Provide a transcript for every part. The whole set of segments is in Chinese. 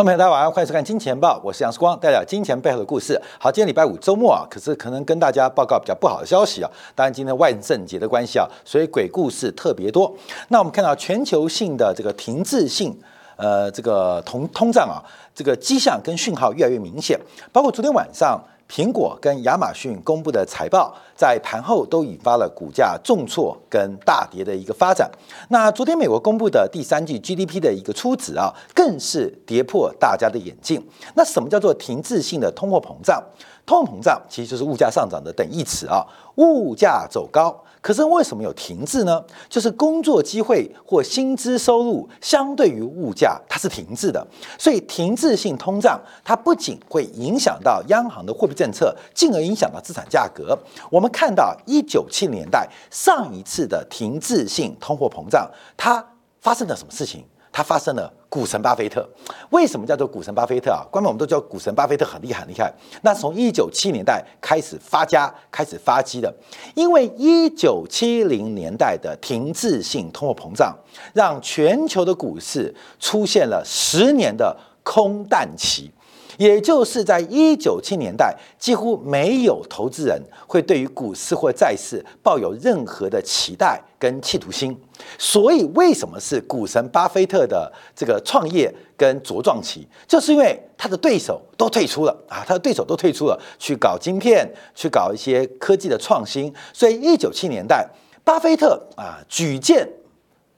观众朋友，大家晚上欢迎收看《金钱报》，我是杨世光，带来金钱背后的故事。好，今天礼拜五周末啊，可是可能跟大家报告比较不好的消息啊。当然，今天万圣节的关系啊，所以鬼故事特别多。那我们看到全球性的这个停滞性，呃，这个通通胀啊，这个迹象跟讯号越来越明显，包括昨天晚上。苹果跟亚马逊公布的财报，在盘后都引发了股价重挫跟大跌的一个发展。那昨天美国公布的第三季 GDP 的一个初值啊，更是跌破大家的眼镜。那什么叫做停滞性的通货膨胀？通膨胀其实就是物价上涨的等义词啊，物价走高。可是为什么有停滞呢？就是工作机会或薪资收入相对于物价，它是停滞的。所以停滞性通胀，它不仅会影响到央行的货币政策，进而影响到资产价格。我们看到一九七零年代上一次的停滞性通货膨胀，它发生了什么事情？它发生了股神巴菲特，为什么叫做股神巴菲特啊？官方我们都叫股神巴菲特很厉害很厉害。那从一九七年代开始发家，开始发迹的，因为一九七零年代的停滞性通货膨胀，让全球的股市出现了十年的空淡期。也就是在一九七年代，几乎没有投资人会对于股市或债市抱有任何的期待跟企图心。所以，为什么是股神巴菲特的这个创业跟茁壮期？就是因为他的对手都退出了啊，他的对手都退出了，去搞晶片，去搞一些科技的创新。所以，一九七年代，巴菲特啊举荐。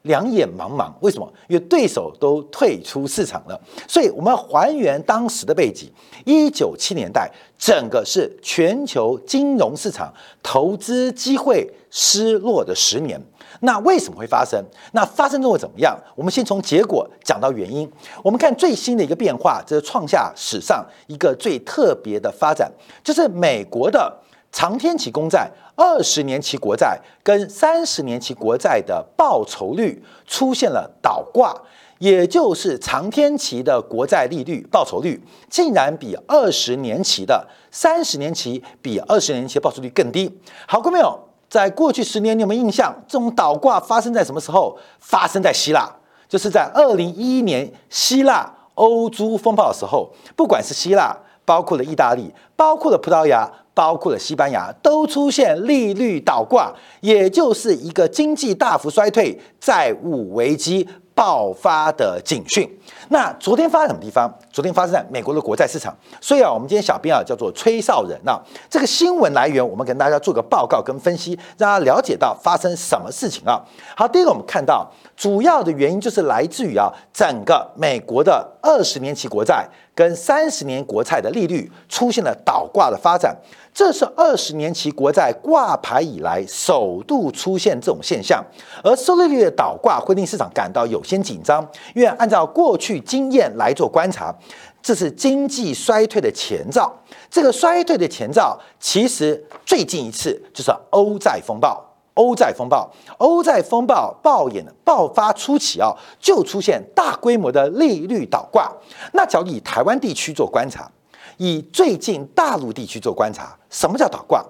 两眼茫茫，为什么？因为对手都退出市场了。所以我们要还原当时的背景：一九七年代，整个是全球金融市场投资机会失落的十年。那为什么会发生？那发生之后怎么样？我们先从结果讲到原因。我们看最新的一个变化，这是创下史上一个最特别的发展，就是美国的。长天期公债、二十年期国债跟三十年期国债的报酬率出现了倒挂，也就是长天期的国债利率报酬率竟然比二十年期的、三十年期比二十年期的报酬率更低。好过没有？在过去十年，你有没有印象？这种倒挂发生在什么时候？发生在希腊，就是在二零一一年希腊欧洲风暴的时候。不管是希腊，包括了意大利，包括了葡萄牙。包括了西班牙都出现利率倒挂，也就是一个经济大幅衰退、债务危机爆发的警讯。那昨天发什么地方？昨天发生在美国的国债市场。所以啊，我们今天小编啊叫做吹哨人啊，这个新闻来源我们跟大家做个报告跟分析，让大家了解到发生什么事情啊。好，第一个我们看到主要的原因就是来自于啊整个美国的二十年期国债跟三十年国债的利率出现了倒挂的发展。这是二十年期国债挂牌以来首度出现这种现象，而收利率的倒挂会令市场感到有些紧张，因为按照过去经验来做观察，这是经济衰退的前兆。这个衰退的前兆，其实最近一次就是欧债风暴。欧债风暴，欧债风暴爆演爆发初期啊，就出现大规模的利率倒挂。那只要以台湾地区做观察。以最近大陆地区做观察，什么叫倒挂？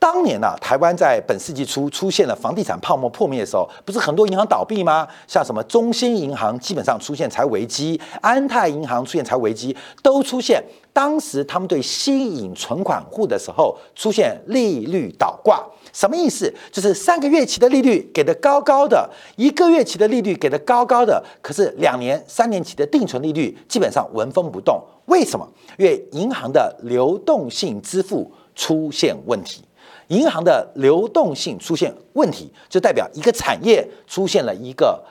当年呢，台湾在本世纪初出现了房地产泡沫破灭的时候，不是很多银行倒闭吗？像什么中兴银行基本上出现财危机，安泰银行出现财危机，都出现。当时他们对吸引存款户的时候出现利率倒挂，什么意思？就是三个月期的利率给的高高的，一个月期的利率给的高高的，可是两年、三年期的定存利率基本上纹风不动。为什么？因为银行的流动性支付出现问题。银行的流动性出现问题，就代表一个产业出现了一个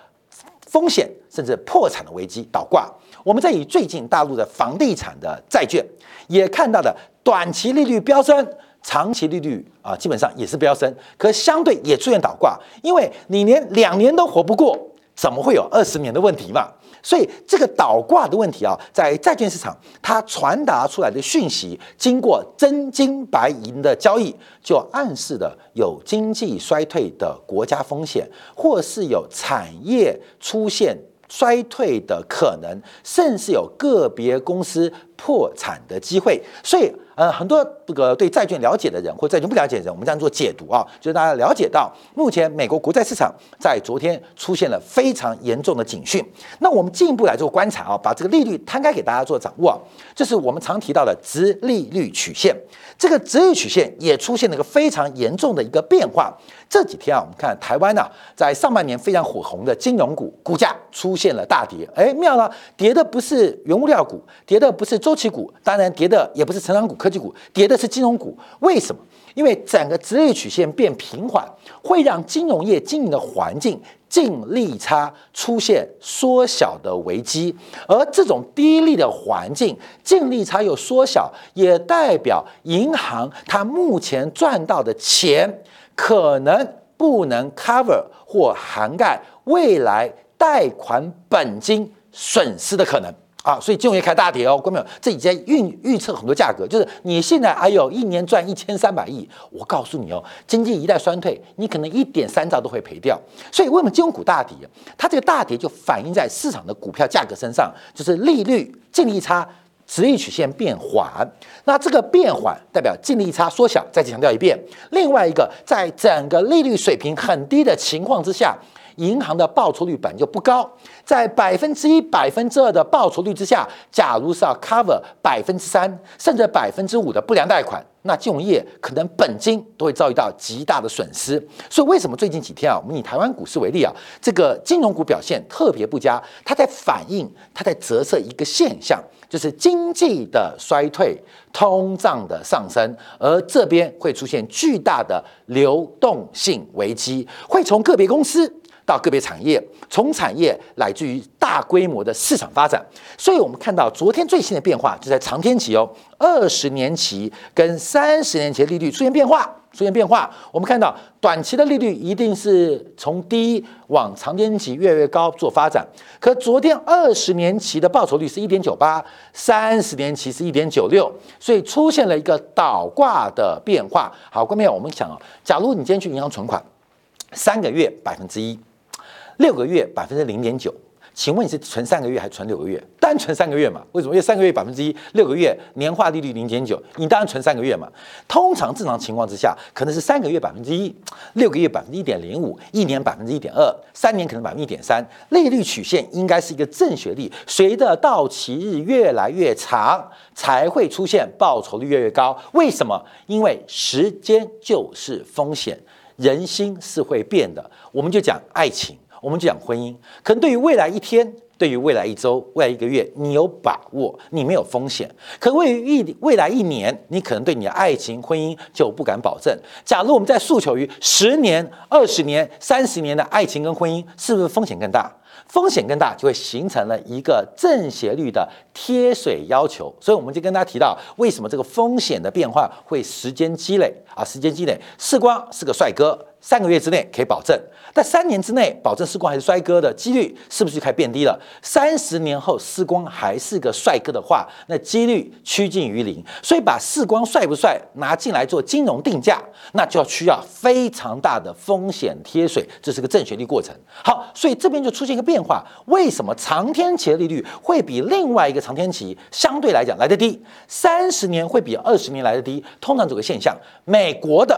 风险，甚至破产的危机，倒挂。我们在以最近大陆的房地产的债券也看到的，短期利率飙升，长期利率啊基本上也是飙升，可相对也出现倒挂，因为你连两年都活不过，怎么会有二十年的问题嘛？所以这个倒挂的问题啊，在债券市场它传达出来的讯息，经过真金白银的交易，就暗示的有经济衰退的国家风险，或是有产业出现衰退的可能，甚至有个别公司破产的机会。所以，呃，很多这个对债券了解的人或债券不了解的人，我们这样做解读啊，就是大家了解到，目前美国国债市场在昨天出现了非常严重的警讯。那我们进一步来做观察啊，把这个利率摊开给大家做掌握，这是我们常提到的直利率曲线。这个直率曲线也出现了一个非常严重的一个变化。这几天啊，我们看台湾呢，在上半年非常火红的金融股股价出现了大跌。哎，妙了，跌的不是原物料股，跌的不是周期股，当然跌的也不是成长股、科技股，跌的是金融股。为什么？因为整个职业曲线变平缓，会让金融业经营的环境。净利差出现缩小的危机，而这种低利的环境，净利差又缩小，也代表银行它目前赚到的钱可能不能 cover 或涵盖未来贷款本金损失的可能。啊，所以金融业开大跌哦，各位朋友，这已经预预测很多价格，就是你现在还有一年赚一千三百亿，我告诉你哦，经济一旦衰退，你可能一点三兆都会赔掉。所以为什么金融股大跌？它这个大跌就反映在市场的股票价格身上，就是利率净利差直率曲线变缓。那这个变缓代表净利差缩小。再次强调一遍，另外一个，在整个利率水平很低的情况之下。银行的报酬率本就不高，在百分之一、百分之二的报酬率之下，假如是要 cover 百分之三甚至百分之五的不良贷款，那金融业可能本金都会遭遇到极大的损失。所以，为什么最近几天啊，我们以台湾股市为例啊，这个金融股表现特别不佳？它在反映，它在折射一个现象，就是经济的衰退、通胀的上升，而这边会出现巨大的流动性危机，会从个别公司。到个别产业，从产业乃至于大规模的市场发展，所以我们看到昨天最新的变化就在长天期哦，二十年期跟三十年期利率出现变化，出现变化。我们看到短期的利率一定是从低往长天期越来越高做发展，可昨天二十年期的报酬率是一点九八，三十年期是一点九六，所以出现了一个倒挂的变化。好，观众朋友，我们想啊，假如你今天去银行存款，三个月百分之一。六个月百分之零点九，请问你是存三个月还是存六个月？单存三个月嘛？为什么？因为三个月百分之一，六个月年化利率零点九，你当然存三个月嘛。通常正常情况之下，可能是三个月百分之一，六个月百分之一点零五，一年百分之一点二，三年可能百分之一点三。利率曲线应该是一个正学历，随着到期日越来越长，才会出现报酬率越来越高。为什么？因为时间就是风险，人心是会变的。我们就讲爱情。我们就讲婚姻，可能对于未来一天，对于未来一周、未来一个月，你有把握，你没有风险；可位于一未来一年，你可能对你的爱情、婚姻就不敢保证。假如我们在诉求于十年、二十年、三十年的爱情跟婚姻，是不是风险更大？风险更大，就会形成了一个正斜率的贴水要求。所以我们就跟大家提到，为什么这个风险的变化会时间积累啊？时间积累，世光是个帅哥。三个月之内可以保证，但三年之内保证世光还是帅哥的几率是不是就开始变低了？三十年后世光还是个帅哥的话，那几率趋近于零。所以把世光帅不帅拿进来做金融定价，那就要需要非常大的风险贴水，这是个正学历过程。好，所以这边就出现一个变化，为什么长天期的利率会比另外一个长天期相对来讲来得低？三十年会比二十年来的低？通常这个现象，美国的。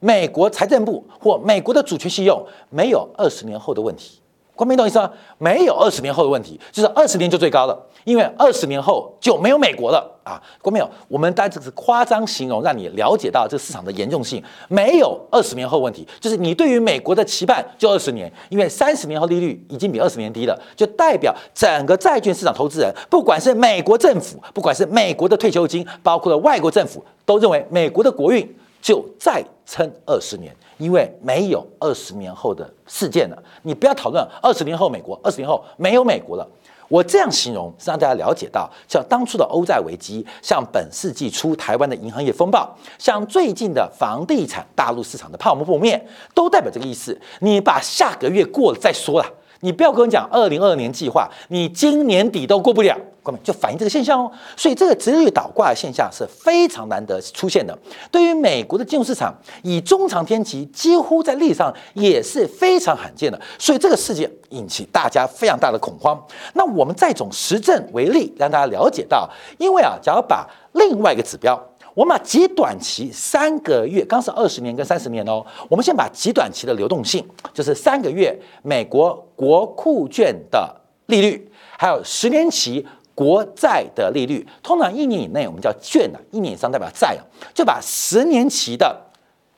美国财政部或美国的主权信用没有二十年后的问题，光明懂意思吗？没有二十年后的问题，就是二十年就最高了，因为二十年后就没有美国了啊！光明有，我们单只是夸张形容，让你了解到这个市场的严重性。没有二十年后问题，就是你对于美国的期盼就二十年，因为三十年后利率已经比二十年低了，就代表整个债券市场投资人，不管是美国政府，不管是美国的退休金，包括了外国政府，都认为美国的国运。就再撑二十年，因为没有二十年后的事件了。你不要讨论二十年后美国，二十年后没有美国了。我这样形容是让大家了解到，像当初的欧债危机，像本世纪初台湾的银行业风暴，像最近的房地产大陆市场的泡沫破灭，都代表这个意思。你把下个月过了再说了。你不要跟我讲二零二二年计划，你今年底都过不了，哥们就反映这个现象哦。所以这个直率倒挂的现象是非常难得出现的。对于美国的金融市场，以中长天期几乎在历史上也是非常罕见的。所以这个事件引起大家非常大的恐慌。那我们再从实证为例，让大家了解到，因为啊，假如把另外一个指标，我们把极短期三个月，刚是二十年跟三十年哦，我们先把极短期的流动性，就是三个月美国国库券的利率，还有十年期国债的利率，通常一年以内我们叫券啊，一年以上代表债啊，就把十年期的。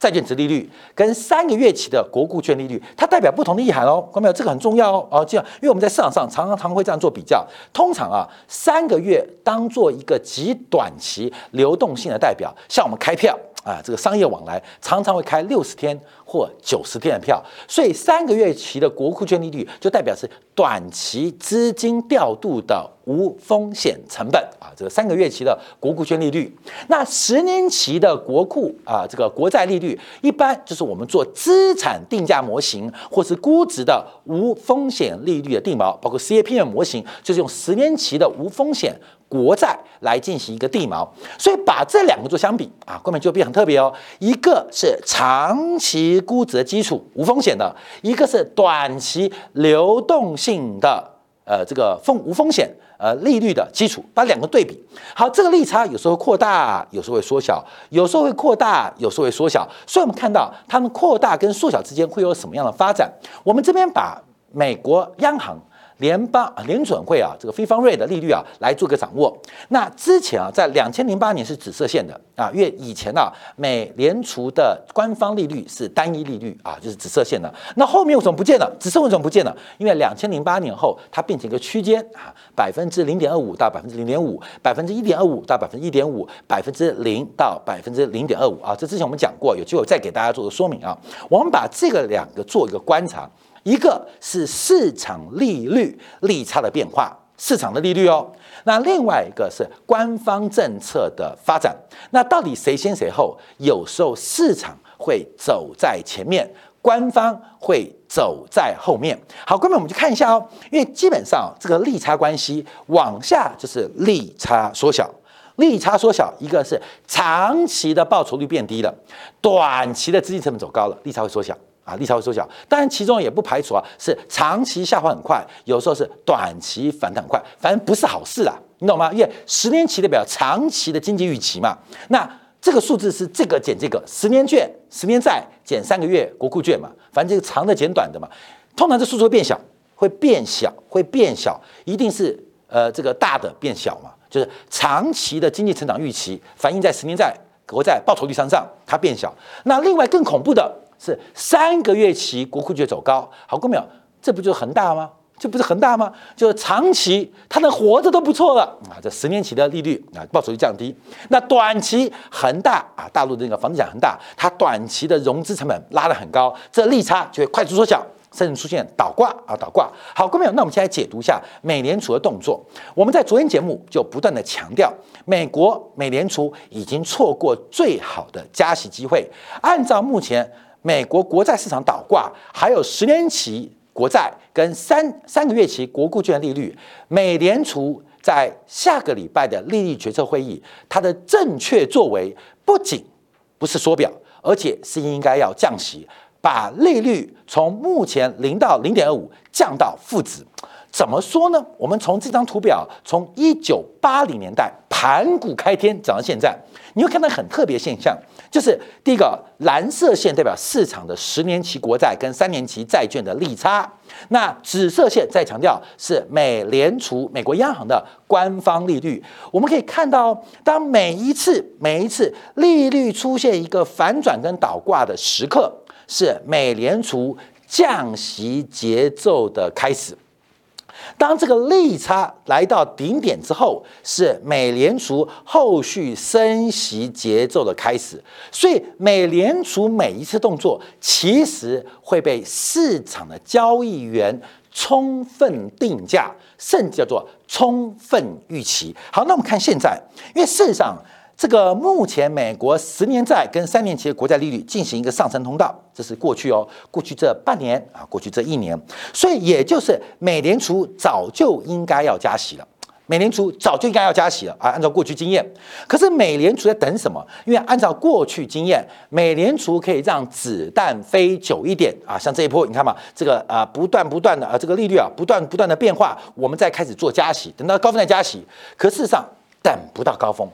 债券值利率跟三个月期的国库券利率，它代表不同的意涵哦，看到没有？这个很重要哦。哦，这样，因为我们在市场上常常常会这样做比较。通常啊，三个月当做一个极短期流动性的代表，像我们开票啊，这个商业往来常常会开六十天或九十天的票，所以三个月期的国库券利率就代表是短期资金调度的。无风险成本啊，这个三个月期的国库券利率，那十年期的国库啊，这个国债利率，一般就是我们做资产定价模型或是估值的无风险利率的定锚，包括 CAPM 模型，就是用十年期的无风险国债来进行一个地锚。所以把这两个做相比啊，后面就变很特别哦。一个是长期估值的基础无风险的，一个是短期流动性的呃这个风无风险。呃，利率的基础，把两个对比，好，这个利差有时候扩大，有时候会缩小，有时候会扩大，有时候会缩小，所以我们看到它们扩大跟缩小之间会有什么样的发展？我们这边把美国央行。联邦联准会啊，这个非方瑞的利率啊，来做个掌握。那之前啊，在两千零八年是紫色线的啊，因为以前呢，美联储的官方利率是单一利率啊，就是紫色线的。那后面为什么不见了？紫色为什么不见了？因为两千零八年后，它变成一个区间啊，百分之零点二五到百分之零点五，百分之一点二五到百分之一点五，百分之零到百分之零点二五啊。这之前我们讲过，有机会再给大家做个说明啊。我们把这个两个做一个观察。一个是市场利率利差的变化，市场的利率哦。那另外一个是官方政策的发展。那到底谁先谁后？有时候市场会走在前面，官方会走在后面。好，各位，我们去看一下哦。因为基本上这个利差关系往下就是利差缩小，利差缩小，一个是长期的报酬率变低了，短期的资金成本走高了，利差会缩小。啊，利差会缩小，当然其中也不排除啊，是长期下滑很快，有时候是短期反弹快，反正不是好事啊，你懂吗？因为十年期代表长期的经济预期嘛，那这个数字是这个减这个，十年券、十年债减三个月国库券嘛，反正这个长的减短的嘛，通常这数字会变小，会变小，会变小，一定是呃这个大的变小嘛，就是长期的经济成长预期反映在十年债国债报酬率上上，它变小。那另外更恐怖的。是三个月期国库券走高，好过没有？这不就是恒大吗？这不是恒大吗？就是长期它能活着都不错了啊！这十年期的利率啊，报酬率降低。那短期恒大啊，大陆的那个房地产恒大，它短期的融资成本拉得很高，这利差就会快速缩小，甚至出现倒挂啊，倒挂。好过没有？那我们先来解读一下美联储的动作。我们在昨天节目就不断的强调，美国美联储已经错过最好的加息机会。按照目前。美国国债市场倒挂，还有十年期国债跟三三个月期国库券利率，美联储在下个礼拜的利率决策会议，它的正确作为不仅不是缩表，而且是应该要降息，把利率从目前零到零点二五降到负值。怎么说呢？我们从这张图表，从一九八零年代盘古开天涨到现在，你会看到很特别现象，就是第一个蓝色线代表市场的十年期国债跟三年期债券的利差，那紫色线再强调是美联储美国央行的官方利率。我们可以看到，当每一次每一次利率出现一个反转跟倒挂的时刻，是美联储降息节奏的开始。当这个利差来到顶点之后，是美联储后续升息节奏的开始。所以，美联储每一次动作，其实会被市场的交易员充分定价，甚至叫做充分预期。好，那我们看现在，因为事实上。这个目前美国十年债跟三年期的国债利率进行一个上升通道，这是过去哦，过去这半年啊，过去这一年，所以也就是美联储早就应该要加息了。美联储早就应该要加息了啊！按照过去经验，可是美联储在等什么？因为按照过去经验，美联储可以让子弹飞久一点啊！像这一波，你看嘛，这个啊，不断不断的啊，这个利率啊，不断不断的变化，我们再开始做加息，等到高峰再加息。可事实上，等不到高峰。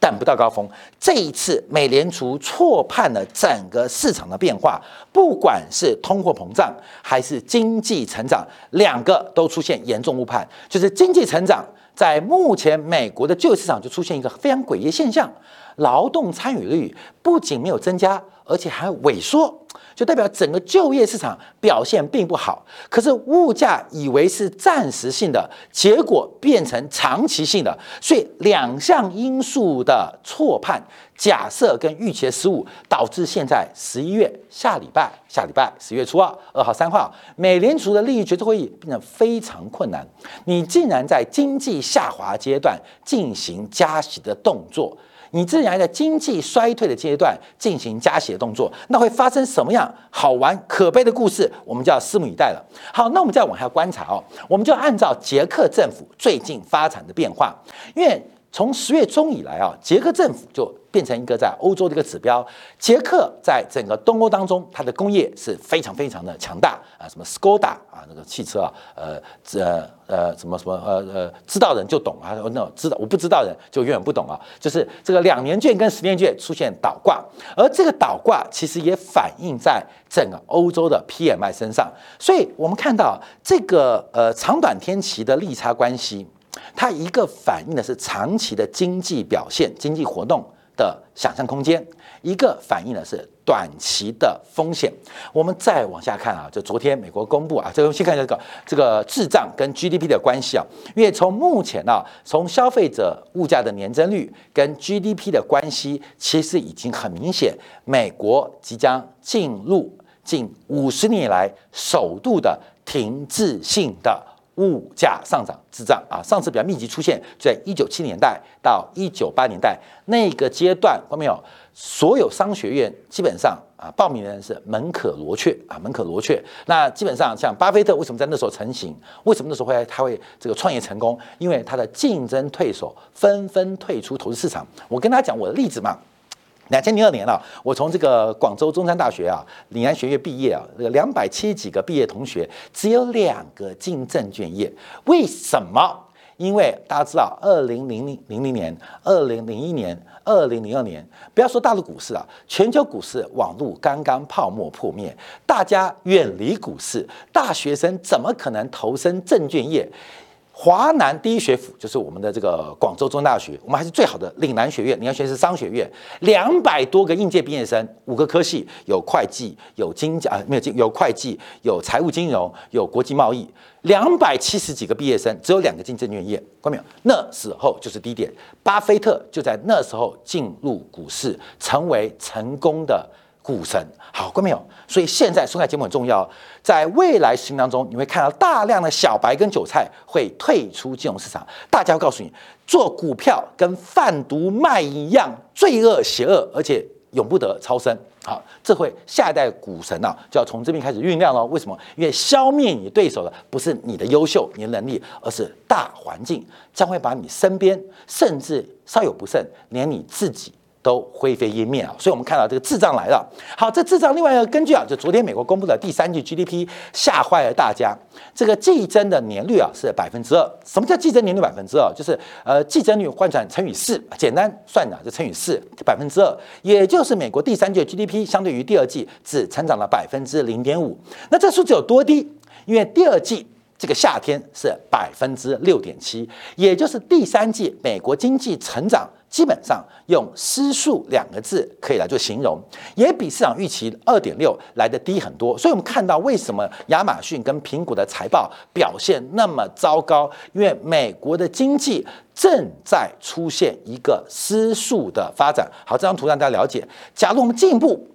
等不到高峰，这一次美联储错判了整个市场的变化，不管是通货膨胀还是经济成长，两个都出现严重误判。就是经济成长，在目前美国的就业市场就出现一个非常诡异现象，劳动参与率不仅没有增加，而且还萎缩。就代表整个就业市场表现并不好，可是物价以为是暂时性的，结果变成长期性的，所以两项因素的错判、假设跟预期的失误，导致现在十一月下礼拜、下礼拜十月初二、二号、三号，美联储的利率决策会议变得非常困难。你竟然在经济下滑阶段进行加息的动作。你自然在经济衰退的阶段进行加血动作，那会发生什么样好玩可悲的故事？我们就要拭目以待了。好，那我们再往下观察哦，我们就按照捷克政府最近发展的变化，因为。从十月中以来啊，捷克政府就变成一个在欧洲的一个指标。捷克在整个东欧当中，它的工业是非常非常的强大啊，什么斯柯达啊，那个汽车啊，呃，这呃，什么什么呃呃，知道人就懂啊，那知道我不知道人就永远不懂啊。就是这个两年券跟十年券出现倒挂，而这个倒挂其实也反映在整个欧洲的 PMI 身上。所以我们看到这个呃长短天期的利差关系。它一个反映的是长期的经济表现、经济活动的想象空间；一个反映的是短期的风险。我们再往下看啊，就昨天美国公布啊，这个先看这个这个滞胀跟 GDP 的关系啊，因为从目前啊，从消费者物价的年增率跟 GDP 的关系，其实已经很明显，美国即将进入近五十年来首度的停滞性的。物价上涨滞胀啊，上次比较密集出现在一九七年代到一九八年代那个阶段，看到没有？所有商学院基本上啊，报名的人是门可罗雀啊，门可罗雀。那基本上像巴菲特为什么在那时候成型？为什么那时候会他会这个创业成功？因为他的竞争对手纷纷退出投资市场。我跟他讲我的例子嘛。两千零二年了，我从这个广州中山大学啊，岭南学院毕业啊，这个两百七十几个毕业同学，只有两个进证券业，为什么？因为大家知道，二零零零零零年、二零零一年、二零零二年，不要说大陆股市啊，全球股市网络刚刚泡沫破灭，大家远离股市，大学生怎么可能投身证券业？华南第一学府就是我们的这个广州中大学，我们还是最好的岭南学院。岭南学院是商学院，两百多个应届毕业生，五个科系，有会计，有经啊没有经有会计，有财务金融，有国际贸易，两百七十几个毕业生，只有两个进证券业，看到没有？那时候就是低点，巴菲特就在那时候进入股市，成为成功的。股神，好，过没有？所以现在收看节目很重要，在未来十年当中，你会看到大量的小白跟韭菜会退出金融市场。大家会告诉你，做股票跟贩毒卖一样，罪恶邪恶，而且永不得超生。好，这会下一代股神啊，就要从这边开始酝酿了。为什么？因为消灭你对手的不是你的优秀、你的能力，而是大环境将会把你身边，甚至稍有不慎，连你自己。都灰飞烟灭啊！所以我们看到这个滞胀来了。好，这滞胀另外一个根据啊，就昨天美国公布的第三季 GDP 吓坏了大家。这个季增的年率啊是百分之二。什么叫季增年率百分之二？就是呃季增率换算乘以四，简单算的就乘以四，百分之二，也就是美国第三季 GDP 相对于第二季只成长了百分之零点五。那这数字有多低？因为第二季这个夏天是百分之六点七，也就是第三季美国经济成长。基本上用失速两个字可以来做形容，也比市场预期二点六来的低很多。所以，我们看到为什么亚马逊跟苹果的财报表现那么糟糕？因为美国的经济正在出现一个失速的发展。好，这张图让大家了解。假如我们进一步。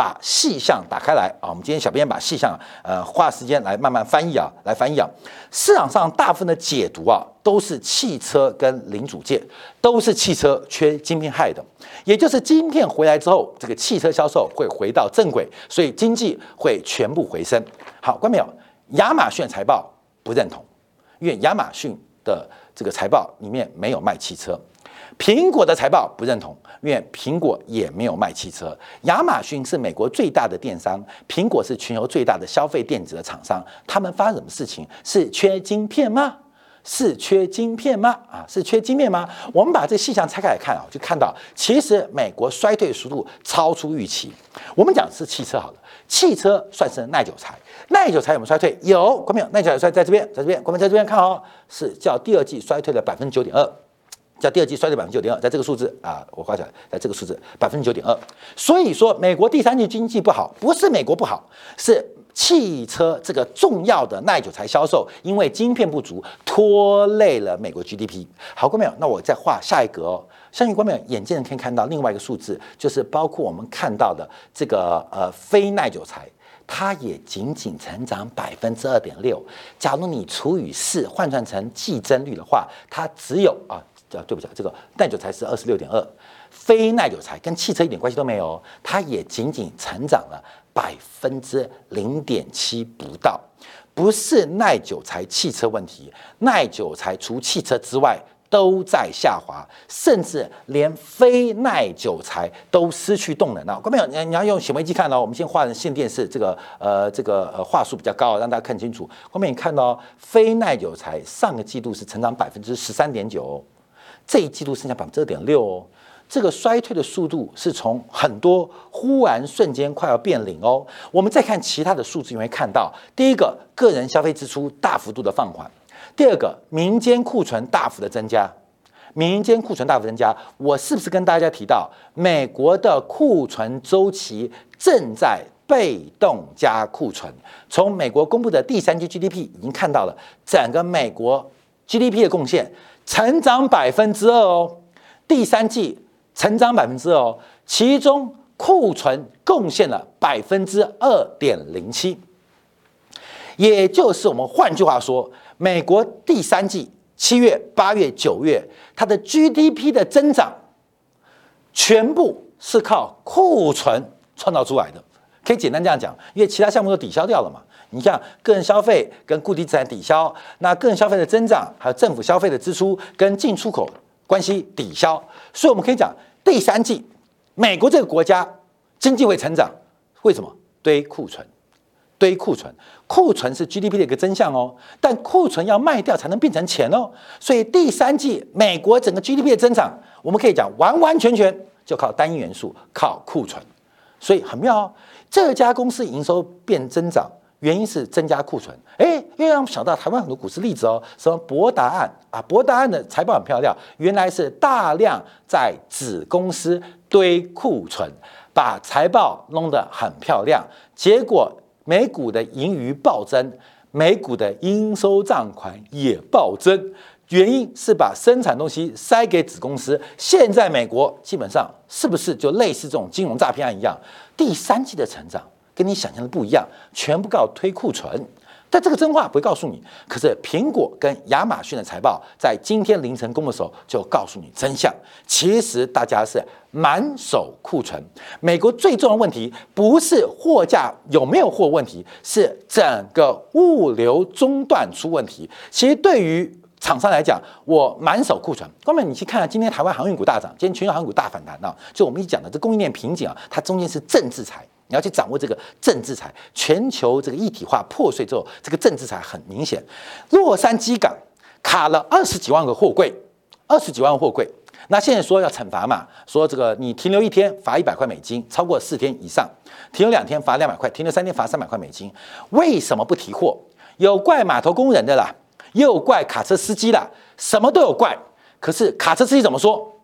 把细项打开来啊！我们今天小编把细项呃花时间来慢慢翻译啊，来翻译啊。市场上大部分的解读啊，都是汽车跟零组件，都是汽车缺晶片害的。也就是晶片回来之后，这个汽车销售会回到正轨，所以经济会全部回升。好，关没有？亚马逊财报不认同，因为亚马逊。的这个财报里面没有卖汽车，苹果的财报不认同，因为苹果也没有卖汽车。亚马逊是美国最大的电商，苹果是全球最大的消费电子的厂商，他们发生什么事情？是缺晶片吗？是缺晶片吗？啊，是缺晶片吗？我们把这细项拆开来看啊，就看到其实美国衰退速度超出预期。我们讲是汽车好了，汽车算是耐久材，耐久材有没有衰退？有，关没有？耐久材衰在这边，在这边，关明在这边看哦，是叫第二季衰退了百分之九点二，叫第二季衰退百分之九点二，在这个数字啊，我画出来，在这个数字百分之九点二。所以说，美国第三季经济不好，不是美国不好，是。汽车这个重要的耐久材销售，因为晶片不足，拖累了美国 GDP。好，过没有？那我再画下一格哦。相信观众眼见可以看到另外一个数字，就是包括我们看到的这个呃非耐久材，它也仅仅成长百分之二点六。假如你除以四，换算成季增率的话，它只有啊，对不起，这个耐久材是二十六点二，非耐久材跟汽车一点关系都没有，它也仅仅成长了。百分之零点七不到，不是耐久材汽车问题，耐久材除汽车之外都在下滑，甚至连非耐久材都失去动能了。各位朋友，你要用显微镜看哦，我们先画成线电视，这个呃这个呃画素比较高，让大家看清楚。后面你看到非耐久材上个季度是成长百分之十三点九，这一季度剩下百分之二点六哦。这个衰退的速度是从很多忽然瞬间快要变零哦。我们再看其他的数字，你会看到，第一个，个人消费支出大幅度的放缓；第二个，民间库存大幅的增加。民间库存大幅增加，我是不是跟大家提到，美国的库存周期正在被动加库存？从美国公布的第三季 GDP 已经看到了，整个美国 GDP 的贡献成长百分之二哦，第三季。成长百分之二，其中库存贡献了百分之二点零七，也就是我们换句话说，美国第三季七月、八月、九月，它的 GDP 的增长全部是靠库存创造出来的。可以简单这样讲，因为其他项目都抵消掉了嘛。你像个人消费跟固定资产抵消，那个人消费的增长还有政府消费的支出跟进出口。关系抵消，所以我们可以讲，第三季美国这个国家经济会成长，为什么？堆库存，堆库存，库存是 GDP 的一个真相哦。但库存要卖掉才能变成钱哦。所以第三季美国整个 GDP 的增长，我们可以讲完完全全就靠单一元素，靠库存。所以很妙哦，这家公司营收变增长。原因是增加库存，哎，又让我们想到台湾很多股市例子哦，什么博达案啊，博达案的财报很漂亮，原来是大量在子公司堆库存，把财报弄得很漂亮，结果美股的盈余暴增，美股的应收账款也暴增，原因是把生产东西塞给子公司，现在美国基本上是不是就类似这种金融诈骗案一样，第三季的成长。跟你想象的不一样，全部靠推库存，但这个真话不会告诉你。可是苹果跟亚马逊的财报在今天凌晨公布的时候，就告诉你真相。其实大家是满手库存。美国最重要的问题不是货架有没有货问题，是整个物流中断出问题。其实对于厂商来讲，我满手库存。哥们，你去看今天台湾航运股大涨，今天全球航运股大反弹啊！就我们一讲的这供应链瓶颈啊，它中间是政治财。你要去掌握这个政治财，全球这个一体化破碎之后，这个政治财很明显。洛杉矶港卡了二十几万个货柜，二十几万货柜。那现在说要惩罚嘛，说这个你停留一天罚一百块美金，超过四天以上，停留两天罚两百块，停留三天罚三百块美金。为什么不提货？有怪码头工人的啦，也有怪卡车司机啦，什么都有怪。可是卡车司机怎么说？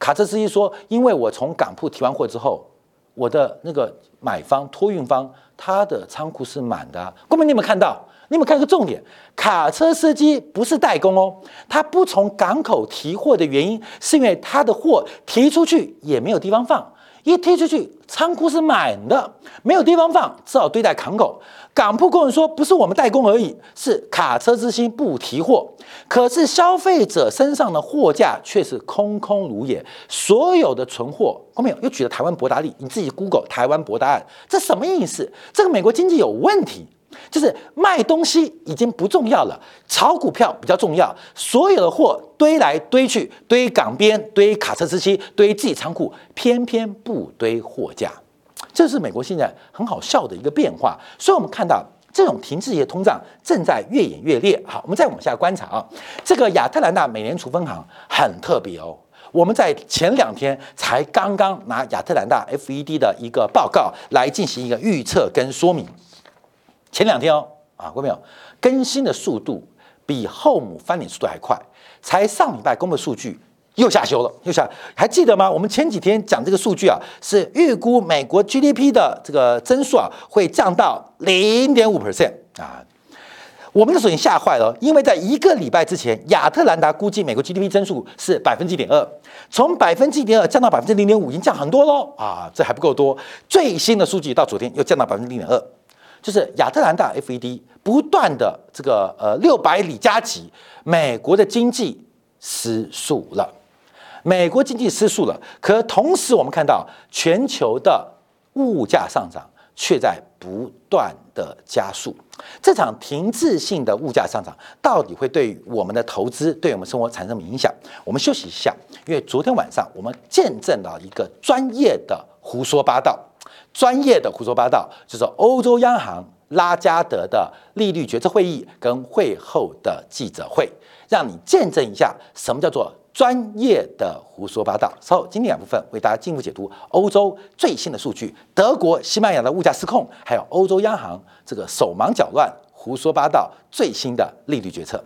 卡车司机说，因为我从港铺提完货之后。我的那个买方托运方，他的仓库是满的。郭明，你有没有看到？你有没有看一个重点？卡车司机不是代工哦，他不从港口提货的原因，是因为他的货提出去也没有地方放。一踢出去，仓库是满的，没有地方放，只好堆在港口。港铺工人说：“不是我们代工而已，是卡车之心不提货。”可是消费者身上的货架却是空空如也，所有的存货，后面又举了台湾博达利，你自己 Google 台湾博达案，这什么意思？这个美国经济有问题。就是卖东西已经不重要了，炒股票比较重要。所有的货堆来堆去，堆港边，堆卡车司机，堆自己仓库，偏偏不堆货架。这是美国现在很好笑的一个变化。所以我们看到这种停滞性通胀正在越演越烈。好，我们再往下观察啊，这个亚特兰大美联储分行很特别哦。我们在前两天才刚刚拿亚特兰大 FED 的一个报告来进行一个预测跟说明。前两天哦，啊，各位没有更新的速度比后母翻脸速度还快，才上礼拜公布数据又下修了，又下，还记得吗？我们前几天讲这个数据啊，是预估美国 GDP 的这个增速啊会降到零点五 percent 啊。我们的手已经吓坏了，因为在一个礼拜之前，亚特兰大估计美国 GDP 增速是百分之一点二，从百分之一点二降到百分之零点五，已经降很多喽啊，这还不够多。最新的数据到昨天又降到百分之零点二，就是亚特兰大 FED 不断的这个呃六百里加急，美国的经济失速了，美国经济失速了，可同时我们看到全球的物价上涨。却在不断的加速，这场停滞性的物价上涨到底会对我们的投资、对我们生活产生什么影响？我们休息一下，因为昨天晚上我们见证了一个专业的胡说八道，专业的胡说八道就是欧洲央行拉加德的利率决策会议跟会后的记者会，让你见证一下什么叫做。专业的胡说八道。稍后今天两部分为大家进一步解读欧洲最新的数据，德国、西班牙的物价失控，还有欧洲央行这个手忙脚乱、胡说八道最新的利率决策。